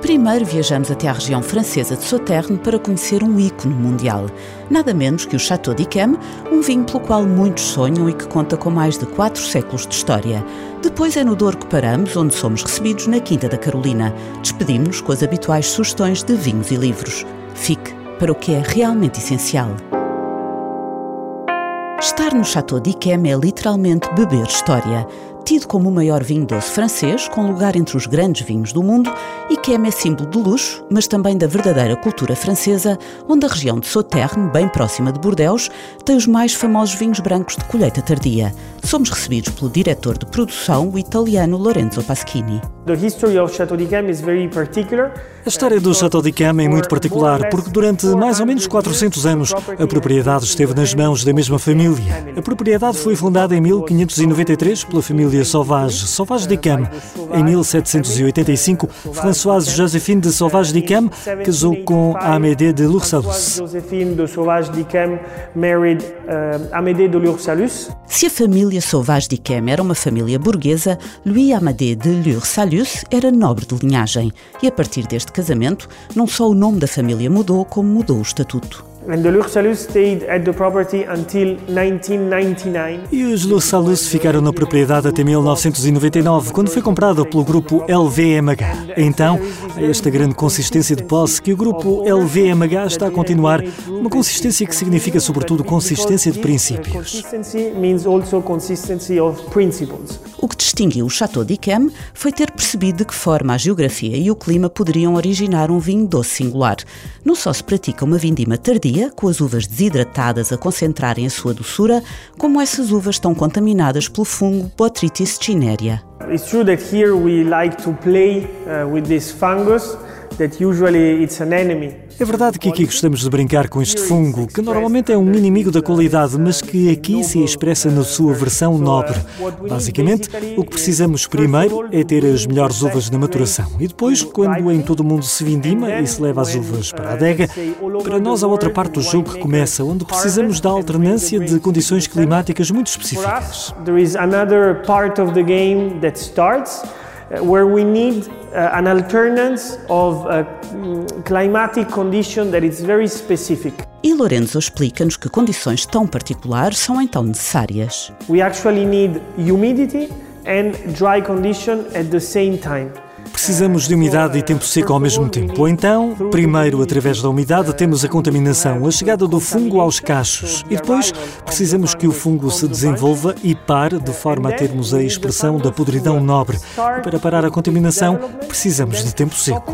Primeiro viajamos até à região francesa de Sauternes para conhecer um ícone mundial. Nada menos que o Château d'Yquem, um vinho pelo qual muitos sonham e que conta com mais de quatro séculos de história. Depois é no Douro que paramos, onde somos recebidos na Quinta da Carolina. Despedimos-nos com as habituais sugestões de vinhos e livros. Fique para o que é realmente essencial. Estar no Château d'Yquem é literalmente beber história tido como o maior vinho doce francês, com lugar entre os grandes vinhos do mundo, e que é símbolo de luxo, mas também da verdadeira cultura francesa, onde a região de Sauternes, bem próxima de Bordeaux, tem os mais famosos vinhos brancos de colheita tardia. Somos recebidos pelo diretor de produção, o italiano Lorenzo Paschini. The history of Chateau d'Yquem is very particular. A história do Chateau d'Yquem é muito particular porque durante mais ou menos 400 anos a propriedade esteve nas mãos da mesma família. A propriedade foi fundada em 1593 pela família Sauvage, Sauvage d'Yquem. Em 1785, Françoise Joséphine de Sauvage d'Yquem casou com Amédée de Lursalus. Joséphine de Sauvage d'Yquem married uh, Amédée de Lursalus. Se a família Sauvage d'Yquem era uma família burguesa, Louis Amédée de Lursalus era nobre de linhagem e a partir deste casamento, não só o nome da família mudou, como mudou o estatuto. And the Lursalus stayed at the property until 1999. E os Lursalus ficaram na propriedade até 1999, quando foi comprada pelo grupo LVMH. Então, há esta grande consistência de posse que o grupo LVMH está a continuar, uma consistência que significa sobretudo consistência de princípios. Consistency means also consistency of principles. O que distinguiu o Chateau d'Yquem foi ter percebido de que forma a geografia e o clima poderiam originar um vinho doce singular. Não só se pratica uma vindima tardia, com as uvas desidratadas a concentrarem a sua doçura, como essas uvas estão contaminadas pelo fungo Botrytis cinerea. That here we like to play uh, with this fungus that usually it's an enemy. É verdade que aqui gostamos de brincar com este fungo, que normalmente é um inimigo da qualidade, mas que aqui se expressa na sua versão nobre. Basicamente, o que precisamos primeiro é ter as melhores uvas na maturação. E depois, quando em todo o mundo se vindima e se leva as uvas para a adega, para nós há outra parte do jogo que começa, onde precisamos da alternância de condições climáticas muito específicas. There is another part of the game that starts where we need uh, an alternance of a mm, climatic condition that is very specific. E Lorenzo explica-nos que condições tão particulares são então necessárias. We actually need humidity and dry condition at the same time. Precisamos de umidade e tempo seco ao mesmo tempo. Ou então, primeiro, através da umidade, temos a contaminação, a chegada do fungo aos cachos. E depois, precisamos que o fungo se desenvolva e pare, de forma a termos a expressão da podridão nobre. E para parar a contaminação, precisamos de tempo seco.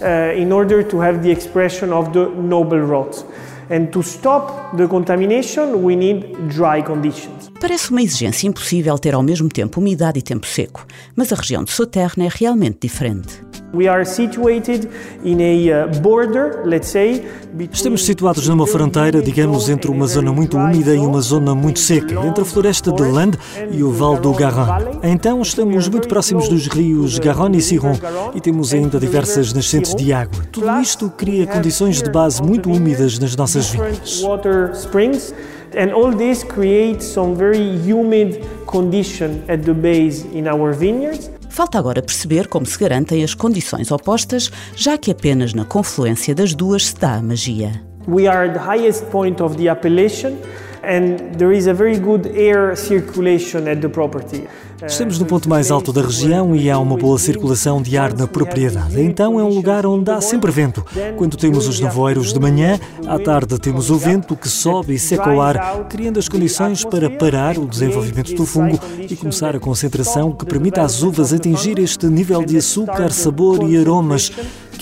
Uh, in order to have the expression of the noble rot. And to stop the contamination, we need dry conditions. Parece uma exigência impossível ter ao mesmo tempo umidade e tempo seco, mas a região de Sauternes é realmente diferente. We are situated in a uh, border, let's say, between Estamos situados numa fronteira, digamos, entre uma zona muito úmida e uma zona muito seca, entre a floresta de Lande e o Val do Garonne. Então estamos muito próximos dos rios Garonne e Ciron e temos ainda diversas nascentes de água. Tudo isto cria condições de base muito úmidas nas nossas vinhas. and all this creates some very humid condition at the base in our vineyards. Falta agora perceber como se garantem as condições opostas, já que apenas na confluência das duas se dá a magia. We are at the highest point of the appellation, and there is a very good air circulation at the property. Estamos no ponto mais alto da região e há uma boa circulação de ar na propriedade. Então é um lugar onde há sempre vento. Quando temos os nevoeiros de manhã, à tarde temos o vento que sobe e seca o ar, criando as condições para parar o desenvolvimento do fungo e começar a concentração que permite às uvas atingir este nível de açúcar, sabor e aromas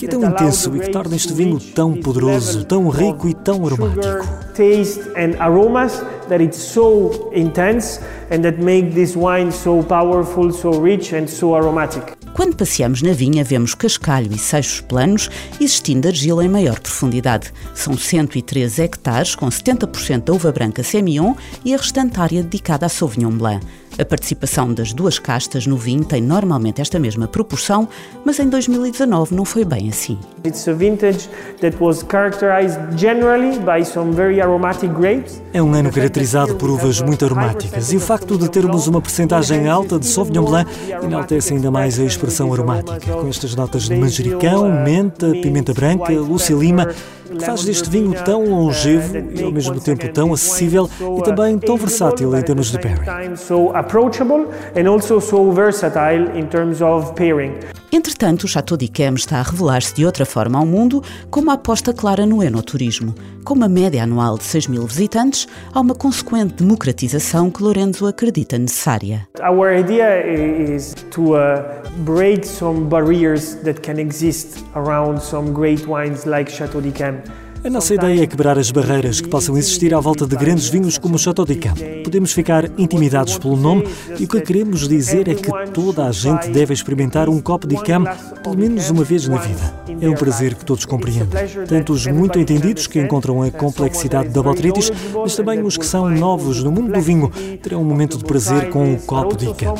que é tão intenso e que torna este vinho tão poderoso, tão rico e tão aromático. Taste and aromas that it's so intense and that make this wine so powerful, so rich and so aromatic. Quando passeamos na vinha, vemos cascalho e seixos planos, existindo argila em maior profundidade. São 113 hectares, com 70% da uva branca Semillon e a restante área dedicada a Sauvignon Blanc. A participação das duas castas no vinho tem normalmente esta mesma proporção, mas em 2019 não foi bem assim. It's a vintage that was characterized generally by some very aromatic grapes. É um ano caracterizado por uvas muito aromáticas e o facto de termos uma percentagem alta de Sauvignon Blanc enaltece ainda mais a expressão aromática, com estas notas de manjericão, menta, pimenta branca, lúcia lima, que faz deste vinho tão longevo e ao mesmo tempo tão acessível e também tão versátil em termos de pairing. Entretanto, o Chateau d'Yquem está a revelar-se de outra forma ao mundo com uma aposta clara no enoturismo. Com uma média anual de 6 mil visitantes, há uma consequente democratização que Lorenzo acredita necessária. Our idea is to uh, break some barriers that can exist around some great wines like Chateau d'Yquem. A nossa ideia é quebrar as barreiras que possam existir à volta de grandes vinhos como o Chateau de Camp. Podemos ficar intimidados pelo nome e o que queremos dizer é que toda a gente deve experimentar um copo de Camp pelo menos uma vez na vida. É um prazer que todos compreendem, tanto os muito entendidos que encontram a complexidade da botrytis, mas também os que são novos no mundo do vinho terão um momento de prazer com um copo de Camp.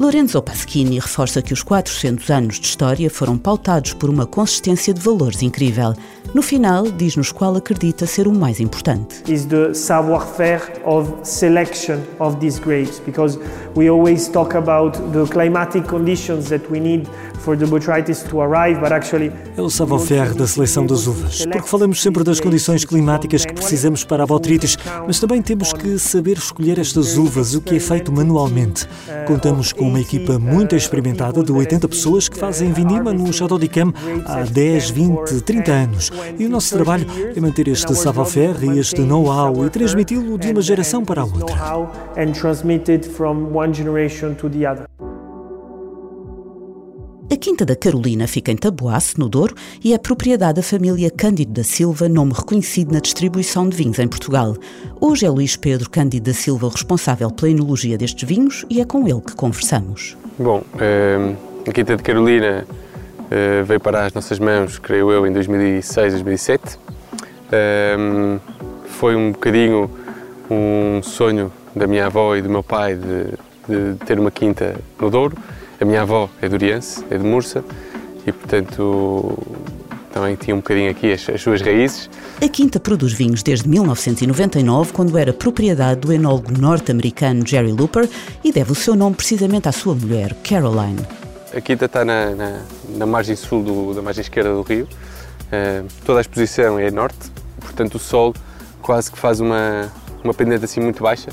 Lorenzo Paschini reforça que os 400 anos de história foram pautados por uma consistência de valores incrível. No final, diz-nos qual acredita ser o mais importante. Is the savoir-faire of selection of these grapes because we always talk about the climatic conditions that we need é o savoir-faire da seleção das uvas, porque falamos sempre das condições climáticas que precisamos para a botrytis, mas também temos que saber escolher estas uvas, o que é feito manualmente. Contamos com uma equipa muito experimentada de 80 pessoas que fazem vindima no Chateau de Cam há 10, 20, 30 anos. E o nosso trabalho é manter este savoir-faire e este know-how e transmiti-lo de uma geração para a outra. A Quinta da Carolina fica em Taboaço, no Douro, e é propriedade da família Cândido da Silva, nome reconhecido na distribuição de vinhos em Portugal. Hoje é Luís Pedro Cândido da Silva o responsável pela enologia destes vinhos e é com ele que conversamos. Bom, ehm, a Quinta de Carolina eh, veio para as nossas mãos, creio eu, em 2006, 2007. Ehm, foi um bocadinho um sonho da minha avó e do meu pai de, de ter uma quinta no Douro. A minha avó é de Oriense, é de Mursa, e portanto também tinha um bocadinho aqui as, as, suas raízes. A Quinta produz vinhos desde 1999, quando era propriedade do enólogo norte-americano Jerry Looper e deve o seu nome precisamente à sua mulher, Caroline. A Quinta está na, na, na margem sul, do, da margem esquerda do rio. Uh, toda a exposição é norte, portanto o sol quase que faz uma, uma pendente assim muito baixa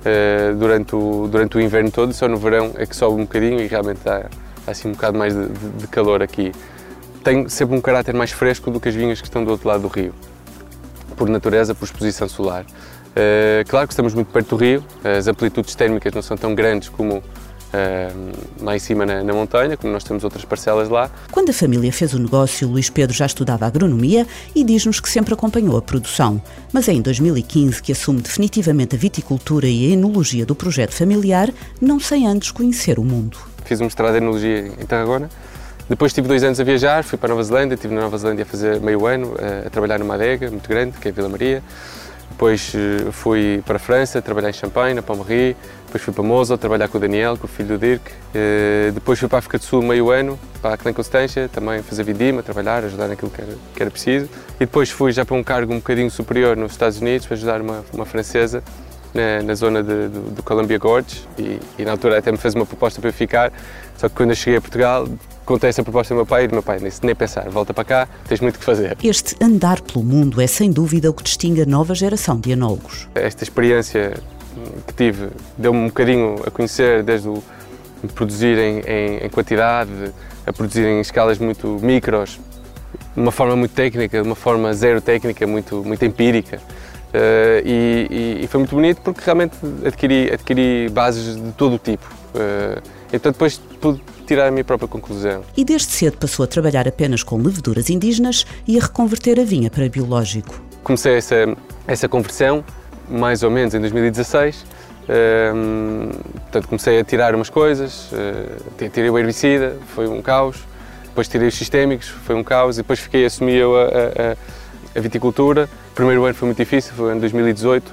uh, durante, o, durante o inverno todo, só no verão é que sobe um bocadinho e realmente dá, assim um bocado mais de, de, de, calor aqui. Tem sempre um caráter mais fresco do que as vinhas que estão do outro lado do rio, por natureza, por exposição solar. Uh, claro que estamos muito perto do rio, as amplitudes térmicas não são tão grandes como lá em cima na, na, montanha, como nós temos outras parcelas lá. Quando a família fez o negócio, Luís Pedro já estudava agronomia e diz-nos que sempre acompanhou a produção. Mas é em 2015 que assume definitivamente a viticultura e a enologia do projeto familiar, não sem antes conhecer o mundo. Fiz um mestrado em enologia em Tarragona. Depois tive dois anos a viajar, fui para a Nova Zelândia, estive na Nova Zelândia a fazer meio ano, a, a trabalhar numa adega muito grande, que é a Vila Maria. Depois eh, fui para a França, trabalhar em Champagne, na Palmarie. Depois fui para Mosul, trabalhar com o Daniel, com o filho do Dirk. Eh, depois fui para a África do Sul meio ano, para a Clã Constância, também fazer vindima, trabalhar, ajudar naquilo que era, que era, preciso. E depois fui já para um cargo um bocadinho superior nos Estados Unidos, para ajudar uma, uma francesa na, na, zona de, do, do Columbia Gorge. E, e, na altura até me fez uma proposta para eu ficar, só que quando eu cheguei a Portugal contei essa proposta ao meu pai e do meu pai disse, nem pensar, volta para cá, tens muito que fazer. Este andar pelo mundo é sem dúvida o que distingue a nova geração de enólogos. Esta experiência que tive deu-me um bocadinho a conhecer desde o produzir em, em, em, quantidade, a produzir em escalas muito micros, de uma forma muito técnica, de uma forma zero técnica, muito, muito empírica. Uh, e, e, foi muito bonito porque realmente adquiri, adquiri bases de todo o tipo. Uh, então depois pude tirar a minha própria conclusão. E desde cedo passou a trabalhar apenas com leveduras indígenas e a reconverter a vinha para biológico. Comecei essa, essa conversão mais ou menos em 2016, Um, portanto, comecei a tirar umas coisas, uh, tirei o herbicida, foi um caos, depois tirei os sistémicos, foi um caos, e depois fiquei, assumi eu a, a, a viticultura. O primeiro ano foi muito difícil, foi o ano 2018,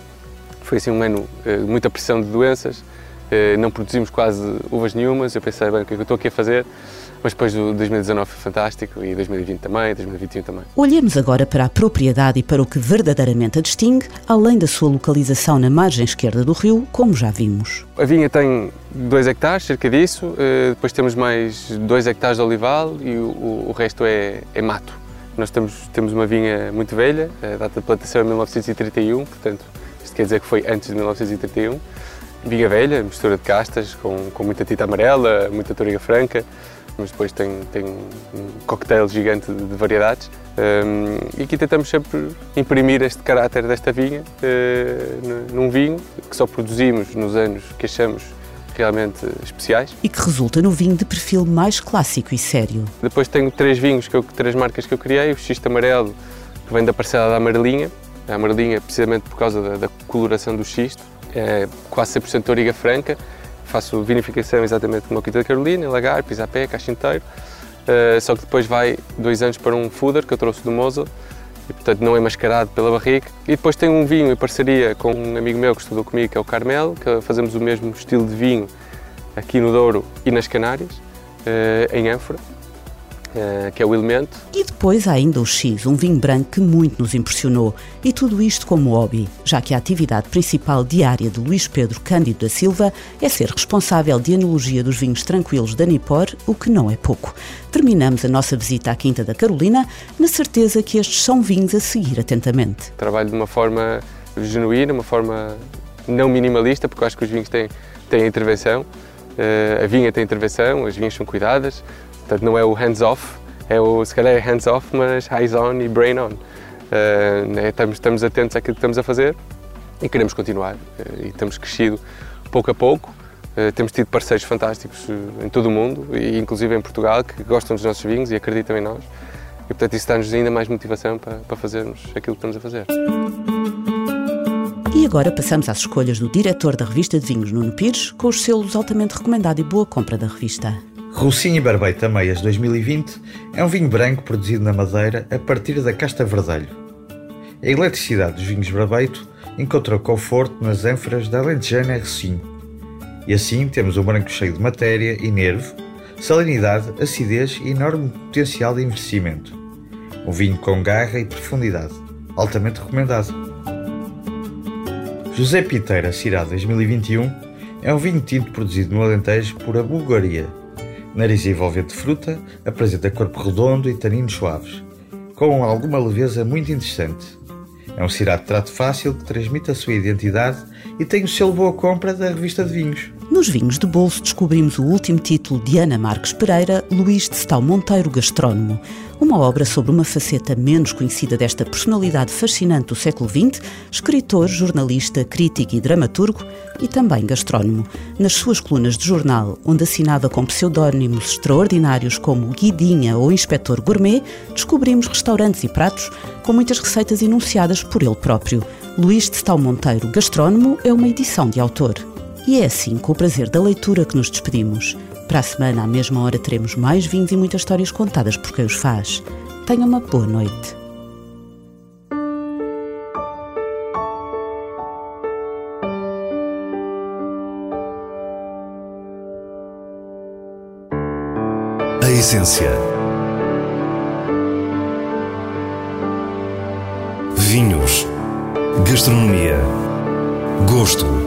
foi assim um ano de uh, muita pressão de doenças, não produzimos quase uvas nenhumas, eu pensei, bem, o que é que eu estou aqui a fazer? Mas depois o 2019 foi fantástico e 2020 também, 2021 também. Olhemos agora para a propriedade e para o que verdadeiramente a distingue, além da sua localização na margem esquerda do rio, como já vimos. A vinha tem 2 hectares, cerca disso, eh, depois temos mais 2 hectares de olival e o, o resto é, é, mato. Nós temos, temos uma vinha muito velha, a data de plantação é 1931, portanto, isto quer dizer que foi antes de 1931. Vinha velha, mistura de castas, com, com muita tinta amarela, muita toriga franca, mas depois tem, tem um coquetel gigante de, de variedades. Um, e aqui tentamos sempre imprimir este caráter desta vinha uh, num vinho que só produzimos nos anos que achamos realmente especiais. E que resulta no vinho de perfil mais clássico e sério. Depois tenho três vinhos, que eu, três marcas que eu criei, o xisto amarelo, que vem da parcela da amarelinha, a amarelinha precisamente por causa da, da coloração do xisto, é quase 100% de origa franca, faço vinificação exatamente como Quinta da Carolina, em Lagar, Pisapé, Caixa Inteiro, uh, só que depois vai dois anos para um Fuder que eu trouxe do Mosel, e portanto não é mascarado pela barrica. E depois tenho um vinho em parceria com um amigo meu que estudou comigo, que é o Carmel, que fazemos o mesmo estilo de vinho aqui no Douro e nas Canárias, uh, em Ânfora. Uh, que é o elemento. E depois há ainda o X, um vinho branco que muito nos impressionou. E tudo isto como hobby, já que a atividade principal diária de Luís Pedro Cândido da Silva é ser responsável de enologia dos vinhos tranquilos da Nipor, o que não é pouco. Terminamos a nossa visita à Quinta da Carolina na certeza que estes são vinhos a seguir atentamente. Trabalho de uma forma genuína, uma forma não minimalista, porque eu acho que os vinhos têm, têm intervenção. Uh, a vinha tem intervenção, as vinhas são cuidadas, Portanto, não é o hands-off, é o, se calhar é hands-off, mas eyes-on e brain-on. Uh, né? estamos, estamos atentos àquilo que estamos a fazer e queremos continuar. Uh, e temos crescido pouco a pouco. Uh, temos tido parceiros fantásticos em todo o mundo, e inclusive em Portugal, que gostam dos nossos vinhos e acreditam em nós. E, portanto, isso dá-nos ainda mais motivação para, para fazermos aquilo que estamos a fazer. E agora passamos às escolhas do diretor da revista de vinhos, Nuno Pires, com os selos altamente recomendado e boa compra da revista. Rocinha Barbeita Meias 2020 é um vinho branco produzido na Madeira a partir da casta verdelho. A eletricidade dos vinhos Barbeito encontrou conforto nas ânforas da Alentejana Rocinho. E assim temos um branco cheio de matéria e nervo, salinidade, acidez e enorme potencial de envelhecimento. Um vinho com garra e profundidade, altamente recomendado. José Piteira Cirá 2021 é um vinho tinto produzido no Alentejo por a Bulgaria Nariz envolvente de fruta, apresenta corpo redondo e taninos suaves, com alguma leveza muito interessante. É um cirá de trato fácil que transmite a sua identidade e tem o selo boa compra da revista de vinhos. Nos vinhos de bolso descobrimos o último título de Ana Marques Pereira, Luís de Stal Monteiro Gastrónomo, uma obra sobre uma faceta menos conhecida desta personalidade fascinante do século XX, escritor, jornalista, crítico e dramaturgo, e também gastrónomo. Nas suas colunas de jornal, onde assinava com pseudónimos extraordinários como Guidinha ou Inspetor Gourmet, descobrimos restaurantes e pratos com muitas receitas enunciadas por ele próprio. Luís de Stal Monteiro Gastrónomo é uma edição de autor. E é assim, com o prazer da leitura, que nos despedimos. Para a semana, à mesma hora, teremos mais vinhos e muitas histórias contadas por quem os faz. Tenha uma boa noite. A essência. Vinhos. Gastronomia. Gosto.